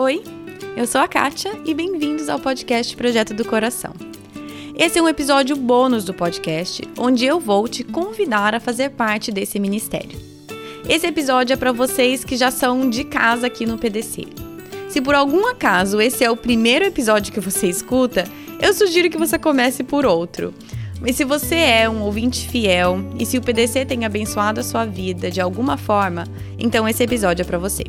Oi, eu sou a Kátia e bem-vindos ao podcast Projeto do Coração. Esse é um episódio bônus do podcast, onde eu vou te convidar a fazer parte desse ministério. Esse episódio é para vocês que já são de casa aqui no PDC. Se por algum acaso esse é o primeiro episódio que você escuta, eu sugiro que você comece por outro. Mas se você é um ouvinte fiel e se o PDC tem abençoado a sua vida de alguma forma, então esse episódio é para você.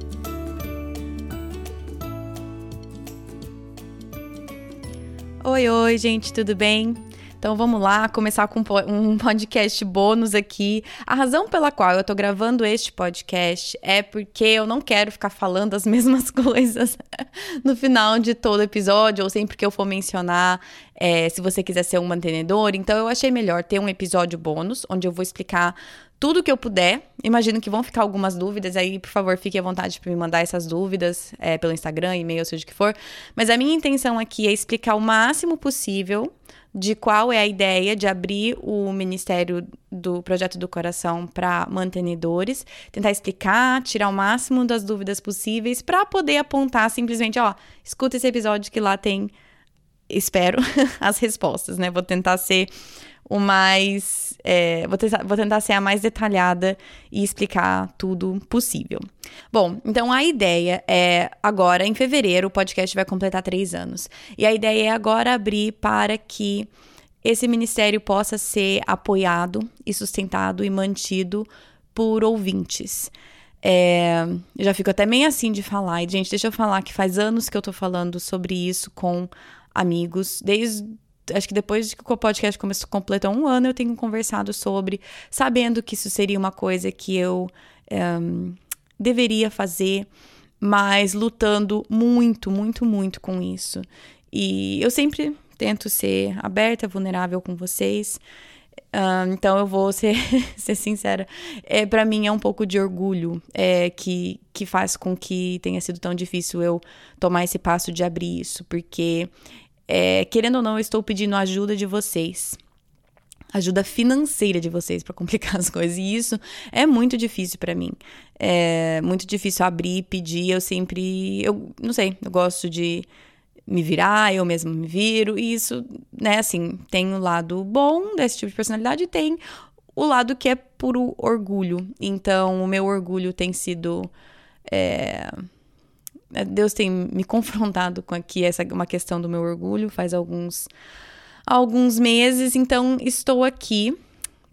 Oi, oi, gente, tudo bem? Então vamos lá, começar com um podcast bônus aqui. A razão pela qual eu tô gravando este podcast é porque eu não quero ficar falando as mesmas coisas no final de todo episódio, ou sempre que eu for mencionar, é, se você quiser ser um mantenedor. Então eu achei melhor ter um episódio bônus, onde eu vou explicar tudo que eu puder. Imagino que vão ficar algumas dúvidas aí, por favor, fique à vontade para me mandar essas dúvidas é, pelo Instagram, e-mail, seja o que for. Mas a minha intenção aqui é explicar o máximo possível de qual é a ideia de abrir o Ministério do Projeto do Coração para mantenedores, tentar explicar, tirar o máximo das dúvidas possíveis para poder apontar simplesmente, ó, escuta esse episódio que lá tem, espero, as respostas, né? Vou tentar ser o mais. É, vou, tentar, vou tentar ser a mais detalhada e explicar tudo possível. Bom, então a ideia é agora, em fevereiro, o podcast vai completar três anos. E a ideia é agora abrir para que esse ministério possa ser apoiado e sustentado e mantido por ouvintes. É, já fico até meio assim de falar. E, gente, deixa eu falar que faz anos que eu tô falando sobre isso com amigos, desde acho que depois que o podcast começou, completou um ano, eu tenho conversado sobre, sabendo que isso seria uma coisa que eu um, deveria fazer, mas lutando muito, muito, muito com isso. E eu sempre tento ser aberta, vulnerável com vocês. Uh, então eu vou ser, ser sincera. É, para mim é um pouco de orgulho é, que, que faz com que tenha sido tão difícil eu tomar esse passo de abrir isso, porque é, querendo ou não, eu estou pedindo ajuda de vocês. Ajuda financeira de vocês para complicar as coisas. E isso é muito difícil para mim. É muito difícil abrir, pedir. Eu sempre. Eu não sei, eu gosto de me virar, eu mesmo me viro. E isso, né, assim, tem o lado bom desse tipo de personalidade e tem o lado que é puro orgulho. Então, o meu orgulho tem sido. É, é, Deus tem me confrontado com aqui essa uma questão do meu orgulho faz alguns alguns meses, então estou aqui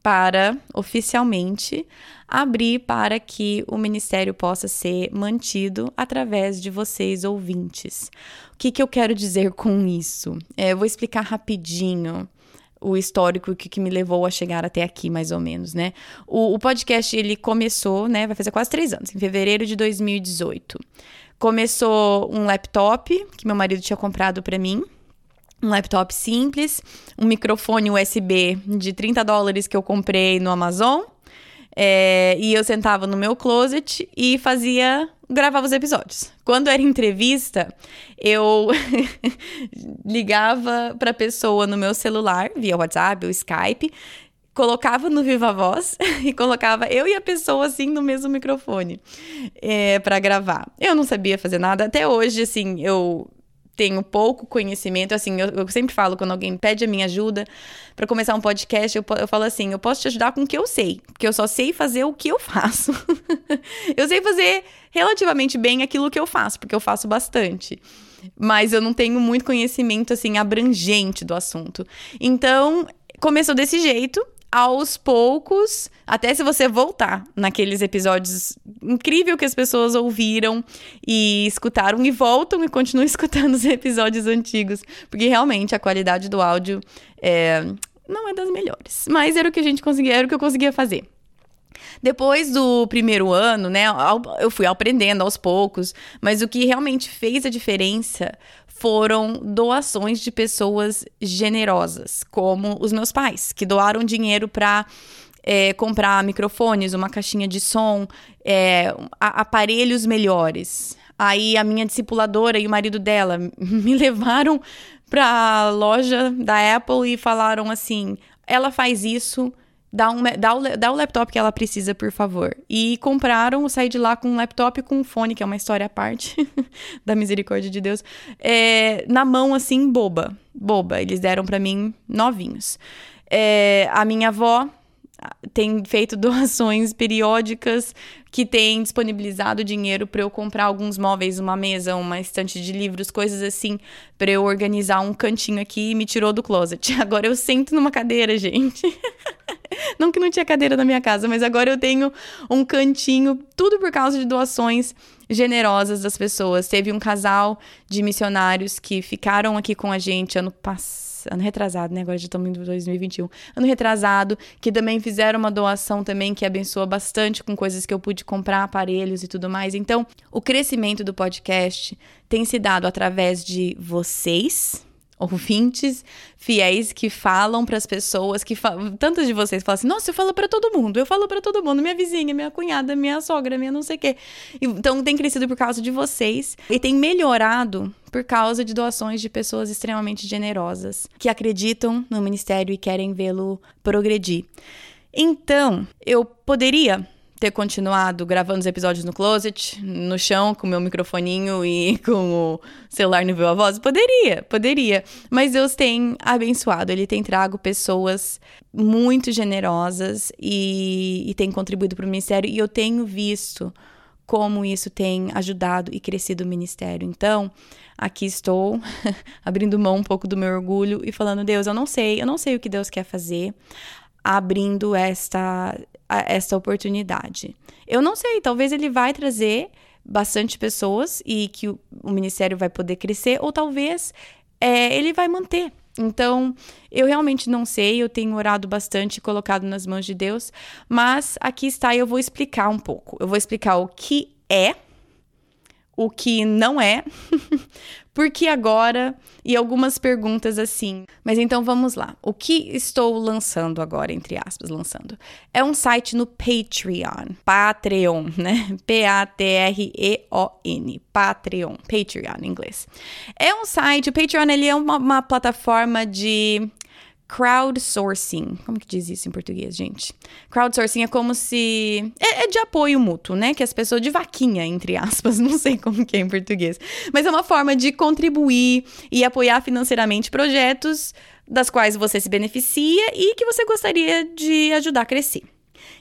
para oficialmente abrir para que o ministério possa ser mantido através de vocês ouvintes. O que, que eu quero dizer com isso? É, eu vou explicar rapidinho o histórico que, que me levou a chegar até aqui, mais ou menos, né? O, o podcast ele começou, né? Vai fazer quase três anos, em fevereiro de 2018. Começou um laptop que meu marido tinha comprado para mim. Um laptop simples, um microfone USB de 30 dólares que eu comprei no Amazon. É, e eu sentava no meu closet e fazia. gravava os episódios. Quando era entrevista, eu ligava para pessoa no meu celular, via WhatsApp ou Skype, colocava no Viva Voz e colocava eu e a pessoa assim no mesmo microfone é, para gravar. Eu não sabia fazer nada. Até hoje, assim, eu tenho pouco conhecimento. Assim, eu, eu sempre falo quando alguém pede a minha ajuda para começar um podcast, eu, eu falo assim: eu posso te ajudar com o que eu sei, porque eu só sei fazer o que eu faço. eu sei fazer relativamente bem aquilo que eu faço, porque eu faço bastante mas eu não tenho muito conhecimento assim abrangente do assunto. Então, começou desse jeito aos poucos, até se você voltar naqueles episódios incrível que as pessoas ouviram e escutaram e voltam e continuam escutando os episódios antigos, porque realmente a qualidade do áudio é, não é das melhores, mas era o que a gente conseguia, era o que eu conseguia fazer. Depois do primeiro ano, né, eu fui aprendendo aos poucos, mas o que realmente fez a diferença foram doações de pessoas generosas, como os meus pais, que doaram dinheiro para é, comprar microfones, uma caixinha de som, é, aparelhos melhores. Aí a minha discipuladora e o marido dela me levaram para a loja da Apple e falaram assim: ela faz isso dá, um, dá, o, dá o laptop que ela precisa, por favor. E compraram, saí de lá com um laptop com um fone, que é uma história à parte da misericórdia de Deus, é, na mão, assim, boba. Boba. Eles deram para mim novinhos. É, a minha avó tem feito doações periódicas que tem disponibilizado dinheiro para eu comprar alguns móveis, uma mesa, uma estante de livros, coisas assim, para eu organizar um cantinho aqui e me tirou do closet. Agora eu sento numa cadeira, gente. não que não tinha cadeira na minha casa, mas agora eu tenho um cantinho, tudo por causa de doações generosas das pessoas. Teve um casal de missionários que ficaram aqui com a gente ano passado ano retrasado, né? Agora já estamos em 2021. Ano retrasado, que também fizeram uma doação também que abençoa bastante com coisas que eu pude comprar, aparelhos e tudo mais. Então, o crescimento do podcast tem se dado através de vocês, ouvintes fiéis que falam para as pessoas que tantas de vocês falam assim: "Nossa, eu falo para todo mundo. Eu falo para todo mundo, minha vizinha, minha cunhada, minha sogra, minha não sei quê". Então tem crescido por causa de vocês e tem melhorado por causa de doações de pessoas extremamente generosas que acreditam no ministério e querem vê-lo progredir. Então, eu poderia ter continuado gravando os episódios no closet, no chão, com meu microfoninho e com o celular no Viva Voz? Poderia, poderia. Mas Deus tem abençoado, Ele tem trago pessoas muito generosas e, e tem contribuído para o ministério, e eu tenho visto como isso tem ajudado e crescido o ministério. Então, aqui estou abrindo mão um pouco do meu orgulho e falando: Deus, eu não sei, eu não sei o que Deus quer fazer abrindo esta, esta oportunidade. Eu não sei, talvez ele vai trazer bastante pessoas e que o, o ministério vai poder crescer, ou talvez é, ele vai manter. Então, eu realmente não sei, eu tenho orado bastante e colocado nas mãos de Deus, mas aqui está eu vou explicar um pouco. Eu vou explicar o que é o que não é, porque agora e algumas perguntas assim. Mas então vamos lá. O que estou lançando agora, entre aspas, lançando? É um site no Patreon, Patreon, né? P-A-T-R-E-O-N, Patreon, Patreon em inglês. É um site, o Patreon ele é uma, uma plataforma de crowdsourcing. Como que diz isso em português, gente? Crowdsourcing é como se. É, é, de apoio mútuo, né? Que as pessoas. de vaquinha, entre aspas. Não sei como que é em português. Mas é uma forma de contribuir e apoiar financeiramente projetos das quais você se beneficia e que você gostaria de ajudar a crescer.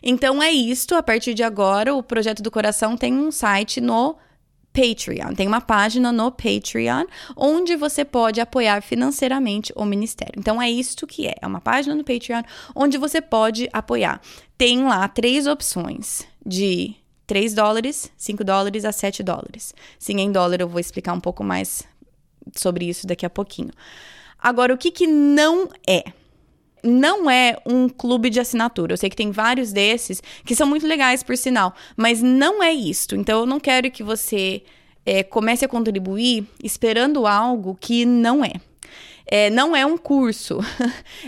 Então é isto. A partir de agora, o Projeto do Coração tem um site no Patreon. Tem uma página no Patreon onde você pode apoiar financeiramente o ministério. Então é isto que é, é uma página no Patreon onde você pode apoiar. Tem lá três opções de 3 dólares, 5 dólares a 7 dólares. Sim, em dólar eu vou explicar um pouco mais sobre isso daqui a pouquinho. Agora, o que, que não é? Não é um clube de assinatura. Eu sei que tem vários desses que são muito legais, por sinal, mas não é isto. Então eu não quero que você é, comece a contribuir esperando algo que não é. é não é um curso.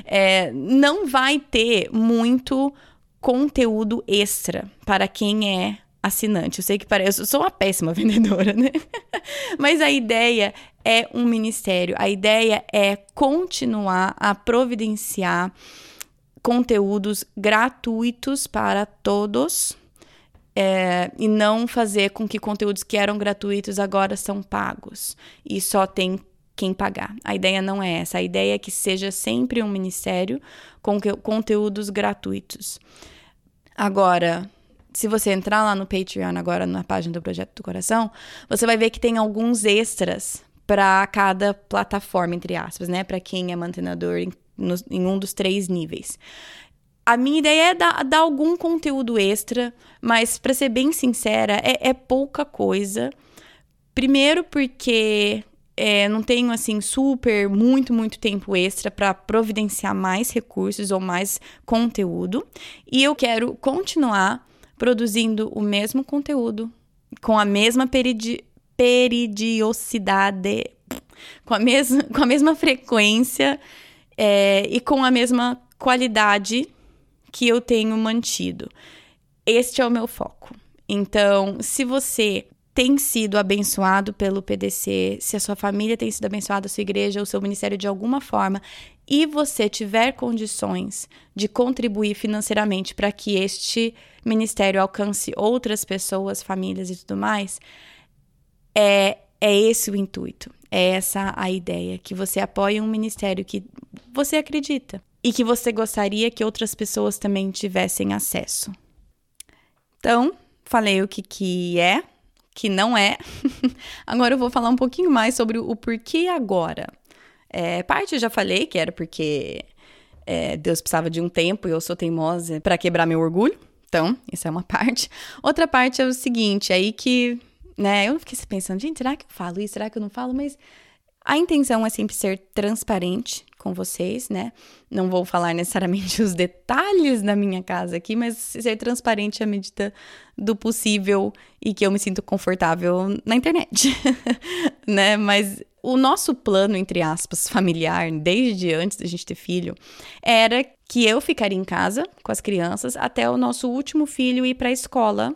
É, não vai ter muito conteúdo extra para quem é assinante. Eu sei que parece, eu sou uma péssima vendedora, né? Mas a ideia é um ministério. A ideia é continuar a providenciar conteúdos gratuitos para todos. É, e não fazer com que conteúdos que eram gratuitos agora são pagos e só tem quem pagar. A ideia não é essa. A ideia é que seja sempre um ministério com conteúdos gratuitos. Agora, se você entrar lá no Patreon agora na página do Projeto do Coração, você vai ver que tem alguns extras para cada plataforma, entre aspas, né? Para quem é mantenedor em, no, em um dos três níveis. A minha ideia é dar, dar algum conteúdo extra, mas para ser bem sincera, é, é pouca coisa. Primeiro porque é, não tenho assim super muito muito tempo extra para providenciar mais recursos ou mais conteúdo e eu quero continuar produzindo o mesmo conteúdo, com a mesma peridi peridiosidade, com a, mesma, com a mesma frequência é, e com a mesma qualidade que eu tenho mantido. Este é o meu foco. Então, se você tem sido abençoado pelo PDC, se a sua família tem sido abençoada, a sua igreja, o seu ministério de alguma forma, e você tiver condições de contribuir financeiramente para que este ministério alcance outras pessoas, famílias e tudo mais, é, é esse o intuito. É essa a ideia, que você apoie um ministério que você acredita e que você gostaria que outras pessoas também tivessem acesso. Então, falei o que, que é, que não é. agora eu vou falar um pouquinho mais sobre o porquê agora. É, parte eu já falei que era porque é, Deus precisava de um tempo e eu sou teimosa para quebrar meu orgulho. Então, isso é uma parte. Outra parte é o seguinte, aí que, né, eu fiquei pensando, gente, será que eu falo isso? Será que eu não falo? Mas a intenção é sempre ser transparente com vocês, né? Não vou falar necessariamente os detalhes da minha casa aqui, mas ser transparente à medida do possível e que eu me sinto confortável na internet, né? Mas o nosso plano, entre aspas, familiar, desde antes da gente ter filho, era que eu ficaria em casa com as crianças até o nosso último filho ir para a escola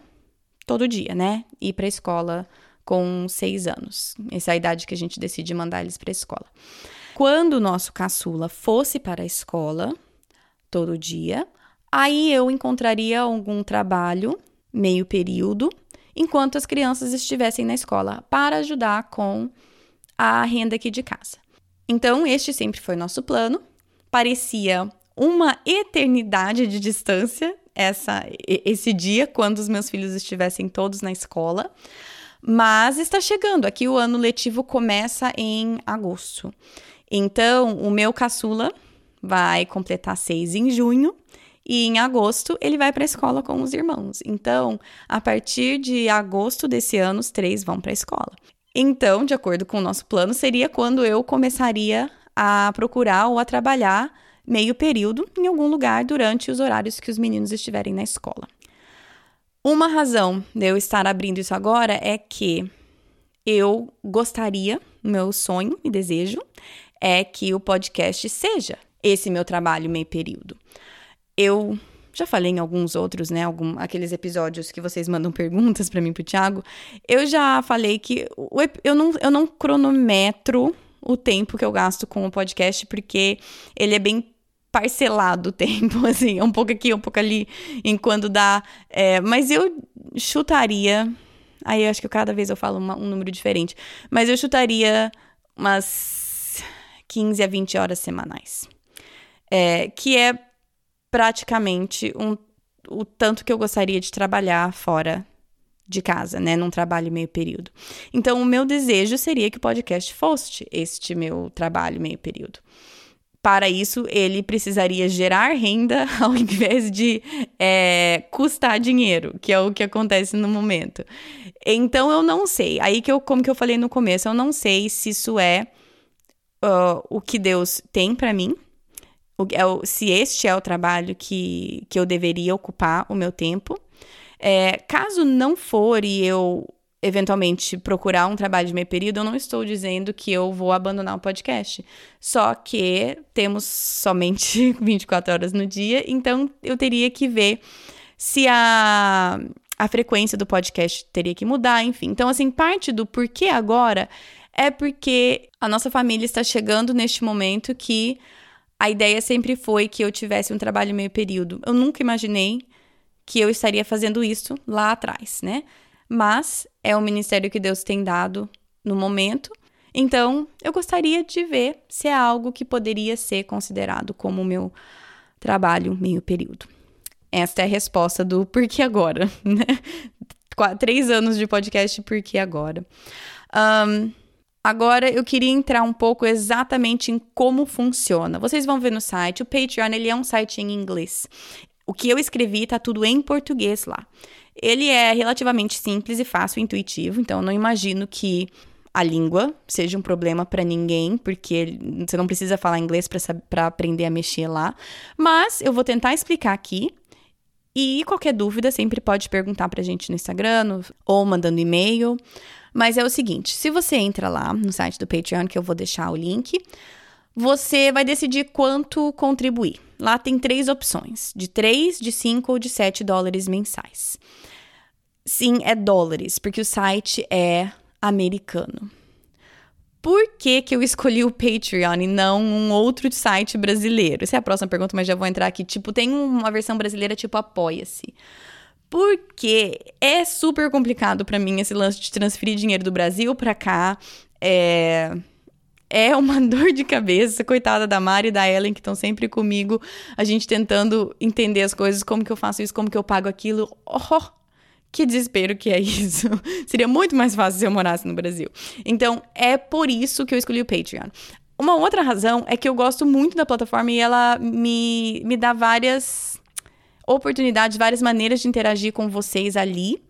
todo dia, né? Ir para a escola com seis anos. Essa é a idade que a gente decide mandar eles para a escola. Quando o nosso caçula fosse para a escola todo dia, aí eu encontraria algum trabalho, meio período, enquanto as crianças estivessem na escola, para ajudar com a renda aqui de casa. Então, este sempre foi nosso plano. Parecia uma eternidade de distância essa, esse dia, quando os meus filhos estivessem todos na escola. Mas está chegando. Aqui o ano letivo começa em agosto. Então, o meu caçula vai completar seis em junho e em agosto ele vai para a escola com os irmãos. Então, a partir de agosto desse ano, os três vão para a escola. Então, de acordo com o nosso plano, seria quando eu começaria a procurar ou a trabalhar meio período em algum lugar durante os horários que os meninos estiverem na escola. Uma razão de eu estar abrindo isso agora é que eu gostaria, meu sonho e desejo é que o podcast seja esse meu trabalho meio período. Eu já falei em alguns outros, né, algum, aqueles episódios que vocês mandam perguntas para mim pro Thiago, eu já falei que eu, não, eu não cronometro o tempo que eu gasto com o podcast, porque ele é bem parcelado o tempo, assim, um pouco aqui, um pouco ali, enquanto dá. É, mas eu chutaria. Aí eu acho que cada vez eu falo uma, um número diferente. Mas eu chutaria umas 15 a 20 horas semanais. É, que é praticamente um, o tanto que eu gostaria de trabalhar fora de casa, né, num trabalho meio período. Então, o meu desejo seria que o podcast fosse este meu trabalho meio período. Para isso, ele precisaria gerar renda ao invés de é, custar dinheiro, que é o que acontece no momento. Então, eu não sei. Aí que eu, como que eu falei no começo, eu não sei se isso é uh, o que Deus tem para mim, o, é o, se este é o trabalho que, que eu deveria ocupar o meu tempo. É, caso não for e eu eventualmente procurar um trabalho de meio período, eu não estou dizendo que eu vou abandonar o podcast. Só que temos somente 24 horas no dia, então eu teria que ver se a, a frequência do podcast teria que mudar, enfim. Então, assim, parte do porquê agora é porque a nossa família está chegando neste momento que a ideia sempre foi que eu tivesse um trabalho meio período. Eu nunca imaginei que eu estaria fazendo isso lá atrás, né? Mas é o ministério que Deus tem dado no momento. Então, eu gostaria de ver se é algo que poderia ser considerado como meu trabalho meio período. Esta é a resposta do por que agora, né? Três anos de podcast, por que agora? Um, Agora eu queria entrar um pouco exatamente em como funciona. Vocês vão ver no site, o Patreon ele é um site em inglês. O que eu escrevi tá tudo em português lá. Ele é relativamente simples e fácil, intuitivo, então eu não imagino que a língua seja um problema para ninguém, porque você não precisa falar inglês para aprender a mexer lá. Mas eu vou tentar explicar aqui. E qualquer dúvida sempre pode perguntar pra gente no Instagram no, ou mandando e-mail. Mas é o seguinte: se você entra lá no site do Patreon, que eu vou deixar o link, você vai decidir quanto contribuir. Lá tem três opções: de 3, de 5 ou de 7 dólares mensais. Sim, é dólares, porque o site é americano. Por que, que eu escolhi o Patreon e não um outro site brasileiro? Essa é a próxima pergunta, mas já vou entrar aqui. Tipo, tem uma versão brasileira tipo Apoia-se. Porque é super complicado para mim esse lance de transferir dinheiro do Brasil para cá. É é uma dor de cabeça, coitada da Mari e da Ellen, que estão sempre comigo, a gente tentando entender as coisas, como que eu faço isso, como que eu pago aquilo. Oh, que desespero que é isso. Seria muito mais fácil se eu morasse no Brasil. Então, é por isso que eu escolhi o Patreon. Uma outra razão é que eu gosto muito da plataforma e ela me, me dá várias oportunidades, várias maneiras de interagir com vocês ali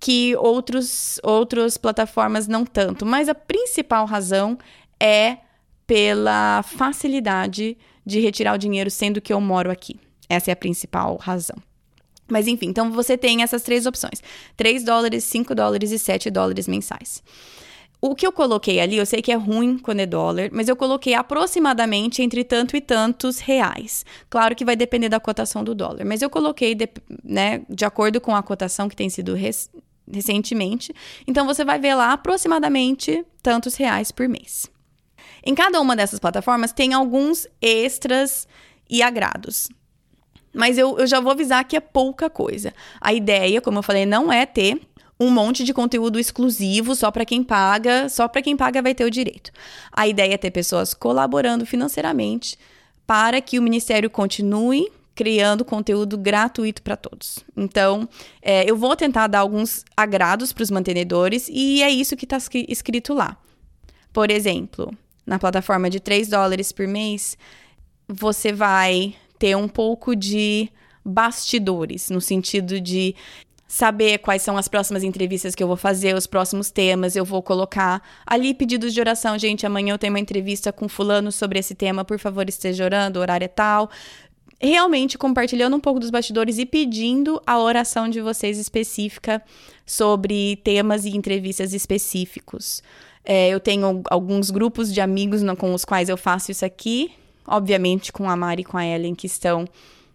que outros outras plataformas não tanto. Mas a principal razão é pela facilidade de retirar o dinheiro sendo que eu moro aqui. Essa é a principal razão. Mas enfim, então você tem essas três opções: 3 dólares, 5 dólares e 7 dólares mensais. O que eu coloquei ali, eu sei que é ruim quando é dólar, mas eu coloquei aproximadamente entre tanto e tantos reais. Claro que vai depender da cotação do dólar, mas eu coloquei de, né, de acordo com a cotação que tem sido res, recentemente. Então você vai ver lá aproximadamente tantos reais por mês. Em cada uma dessas plataformas tem alguns extras e agrados. Mas eu, eu já vou avisar que é pouca coisa. A ideia, como eu falei, não é ter um monte de conteúdo exclusivo só para quem paga, só para quem paga vai ter o direito. A ideia é ter pessoas colaborando financeiramente para que o ministério continue criando conteúdo gratuito para todos. Então, é, eu vou tentar dar alguns agrados para os mantenedores e é isso que está escrito lá. Por exemplo, na plataforma de 3 dólares por mês, você vai ter um pouco de bastidores, no sentido de saber quais são as próximas entrevistas que eu vou fazer, os próximos temas, eu vou colocar ali pedidos de oração, gente, amanhã eu tenho uma entrevista com fulano sobre esse tema, por favor, esteja orando, o horário é tal. Realmente compartilhando um pouco dos bastidores e pedindo a oração de vocês específica sobre temas e entrevistas específicos. É, eu tenho alguns grupos de amigos com os quais eu faço isso aqui, obviamente com a Mari e com a Ellen, que estão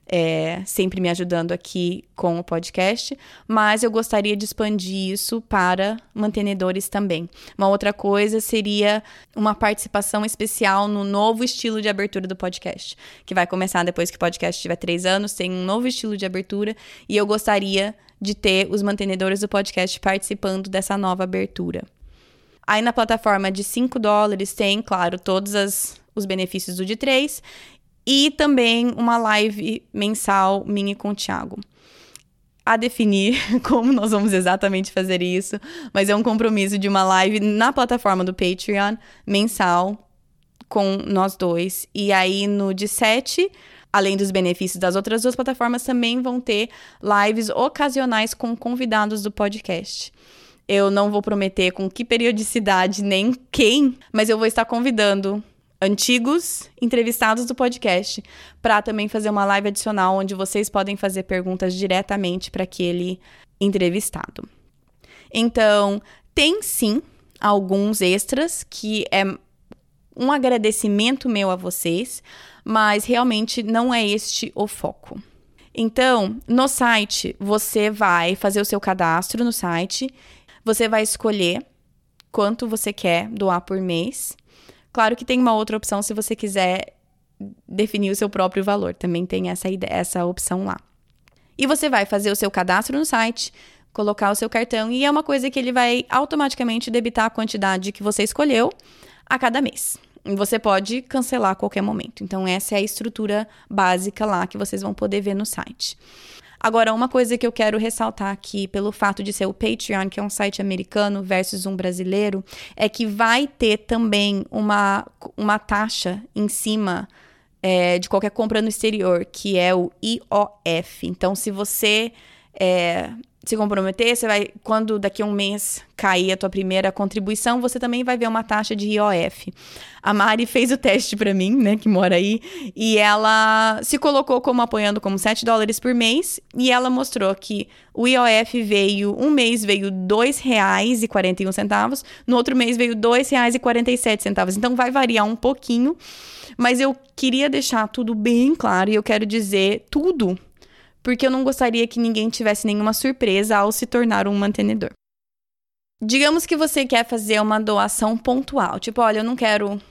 é, sempre me ajudando aqui com o podcast, mas eu gostaria de expandir isso para mantenedores também. Uma outra coisa seria uma participação especial no novo estilo de abertura do podcast, que vai começar depois que o podcast tiver três anos, tem um novo estilo de abertura, e eu gostaria de ter os mantenedores do podcast participando dessa nova abertura. Aí na plataforma de 5 dólares tem, claro, todos as, os benefícios do de 3 e também uma live mensal minha com o Thiago. A definir como nós vamos exatamente fazer isso, mas é um compromisso de uma live na plataforma do Patreon mensal com nós dois. E aí no de 7 além dos benefícios das outras duas plataformas, também vão ter lives ocasionais com convidados do podcast. Eu não vou prometer com que periodicidade nem quem, mas eu vou estar convidando antigos entrevistados do podcast para também fazer uma live adicional onde vocês podem fazer perguntas diretamente para aquele entrevistado. Então, tem sim alguns extras que é um agradecimento meu a vocês, mas realmente não é este o foco. Então, no site, você vai fazer o seu cadastro no site você vai escolher quanto você quer doar por mês. Claro que tem uma outra opção se você quiser definir o seu próprio valor, também tem essa ideia, essa opção lá. E você vai fazer o seu cadastro no site, colocar o seu cartão e é uma coisa que ele vai automaticamente debitar a quantidade que você escolheu a cada mês. Você pode cancelar a qualquer momento. Então essa é a estrutura básica lá que vocês vão poder ver no site. Agora, uma coisa que eu quero ressaltar aqui, pelo fato de ser o Patreon, que é um site americano versus um brasileiro, é que vai ter também uma, uma taxa em cima é, de qualquer compra no exterior, que é o IOF. Então, se você é, se comprometer, você vai, quando daqui a um mês cair a tua primeira contribuição, você também vai ver uma taxa de IOF. A Mari fez o teste para mim, né, que mora aí, e ela se colocou como apoiando como 7 dólares por mês, e ela mostrou que o IOF veio, um mês veio R$ 2,41, no outro mês veio R$ 2,47. Então vai variar um pouquinho, mas eu queria deixar tudo bem claro e eu quero dizer tudo porque eu não gostaria que ninguém tivesse nenhuma surpresa ao se tornar um mantenedor. Digamos que você quer fazer uma doação pontual, tipo, olha, eu não quero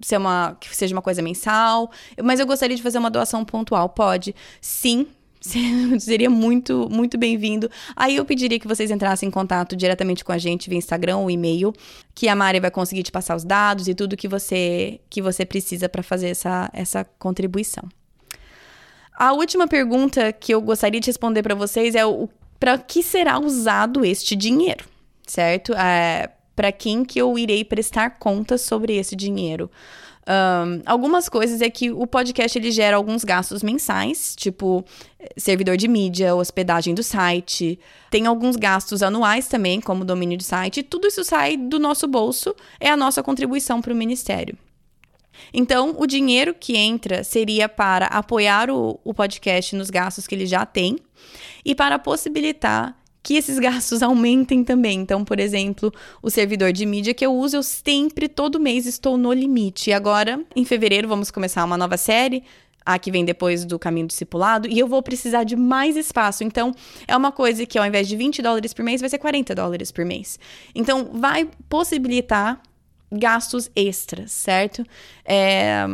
ser uma que seja uma coisa mensal, mas eu gostaria de fazer uma doação pontual. Pode? Sim, seria muito, muito bem-vindo. Aí eu pediria que vocês entrassem em contato diretamente com a gente via Instagram ou e-mail, que a Mari vai conseguir te passar os dados e tudo que você que você precisa para fazer essa, essa contribuição. A última pergunta que eu gostaria de responder para vocês é o para que será usado este dinheiro, certo? É, para quem que eu irei prestar contas sobre esse dinheiro? Um, algumas coisas é que o podcast ele gera alguns gastos mensais, tipo servidor de mídia, hospedagem do site. Tem alguns gastos anuais também, como domínio do site. tudo isso sai do nosso bolso, é a nossa contribuição para o ministério. Então, o dinheiro que entra seria para apoiar o, o podcast nos gastos que ele já tem e para possibilitar que esses gastos aumentem também. Então, por exemplo, o servidor de mídia que eu uso, eu sempre, todo mês, estou no limite. E agora, em fevereiro, vamos começar uma nova série. A que vem depois do caminho discipulado, e eu vou precisar de mais espaço. Então, é uma coisa que ao invés de 20 dólares por mês, vai ser 40 dólares por mês. Então, vai possibilitar gastos extras, certo? É,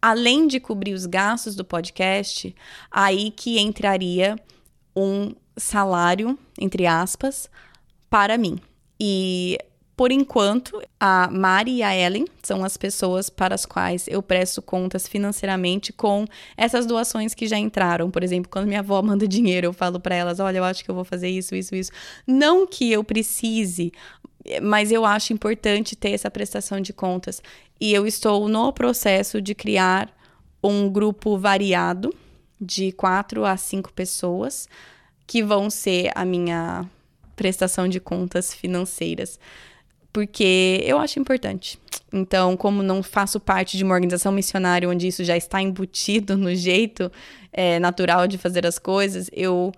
além de cobrir os gastos do podcast, aí que entraria um salário, entre aspas, para mim. E por enquanto, a Mari e a Ellen são as pessoas para as quais eu presto contas financeiramente com essas doações que já entraram. Por exemplo, quando minha avó manda dinheiro, eu falo para elas: olha, eu acho que eu vou fazer isso, isso, isso. Não que eu precise, mas eu acho importante ter essa prestação de contas. E eu estou no processo de criar um grupo variado de quatro a cinco pessoas que vão ser a minha prestação de contas financeiras, porque eu acho importante. Então, como não faço parte de uma organização missionária onde isso já está embutido no jeito é, natural de fazer as coisas, eu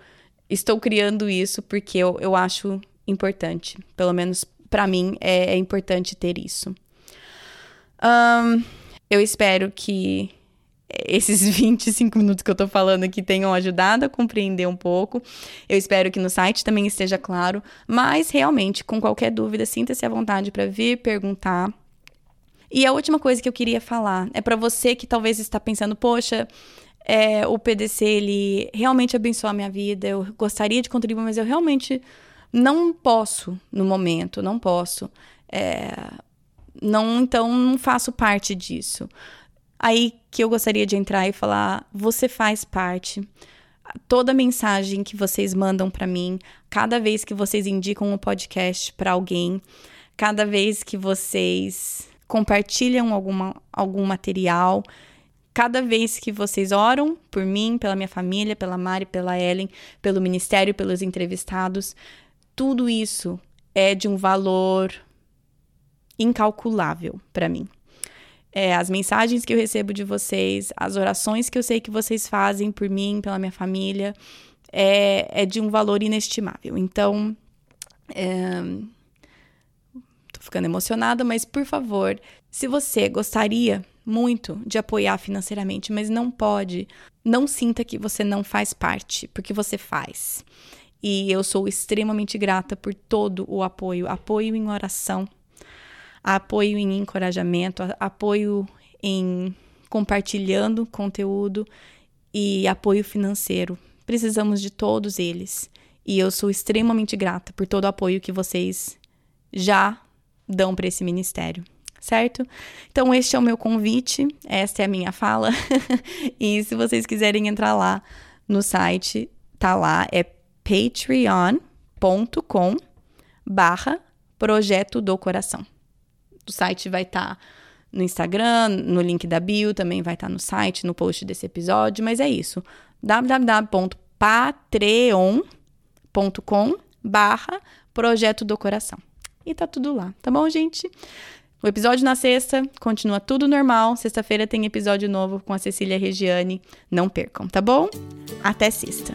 estou criando isso porque eu, eu acho importante. Pelo menos para mim é, é, importante ter isso. Um, eu espero que esses 25 minutos que eu tô falando aqui tenham ajudado a compreender um pouco. Eu espero que no site também esteja claro, mas realmente, com qualquer dúvida, sinta-se à vontade para vir perguntar. E a última coisa que eu queria falar é para você que talvez está pensando, poxa, é, o PDC ele realmente abençoa a minha vida, eu gostaria de contribuir, mas eu realmente não posso no momento, não posso. É, não, então não faço parte disso. Aí que eu gostaria de entrar e falar: você faz parte. Toda mensagem que vocês mandam para mim, cada vez que vocês indicam um podcast para alguém, cada vez que vocês compartilham alguma, algum material, cada vez que vocês oram por mim, pela minha família, pela Mari, pela Ellen, pelo ministério, pelos entrevistados, tudo isso é de um valor incalculável para mim é, as mensagens que eu recebo de vocês, as orações que eu sei que vocês fazem por mim, pela minha família, é, é de um valor inestimável. Então, é, tô ficando emocionada, mas por favor, se você gostaria muito de apoiar financeiramente, mas não pode, não sinta que você não faz parte, porque você faz. E eu sou extremamente grata por todo o apoio, apoio em oração, apoio em encorajamento, apoio em compartilhando conteúdo e apoio financeiro. Precisamos de todos eles. E eu sou extremamente grata por todo o apoio que vocês já dão para esse ministério, certo? Então, este é o meu convite, esta é a minha fala. e se vocês quiserem entrar lá no site, tá lá, é patreon.com barra projeto do coração do site vai estar tá no Instagram, no link da bio, também vai estar tá no site, no post desse episódio, mas é isso. www.patreon.com barra Projeto do Coração. E tá tudo lá, tá bom, gente? O episódio na sexta continua tudo normal. Sexta-feira tem episódio novo com a Cecília Regiane. Não percam, tá bom? Até sexta.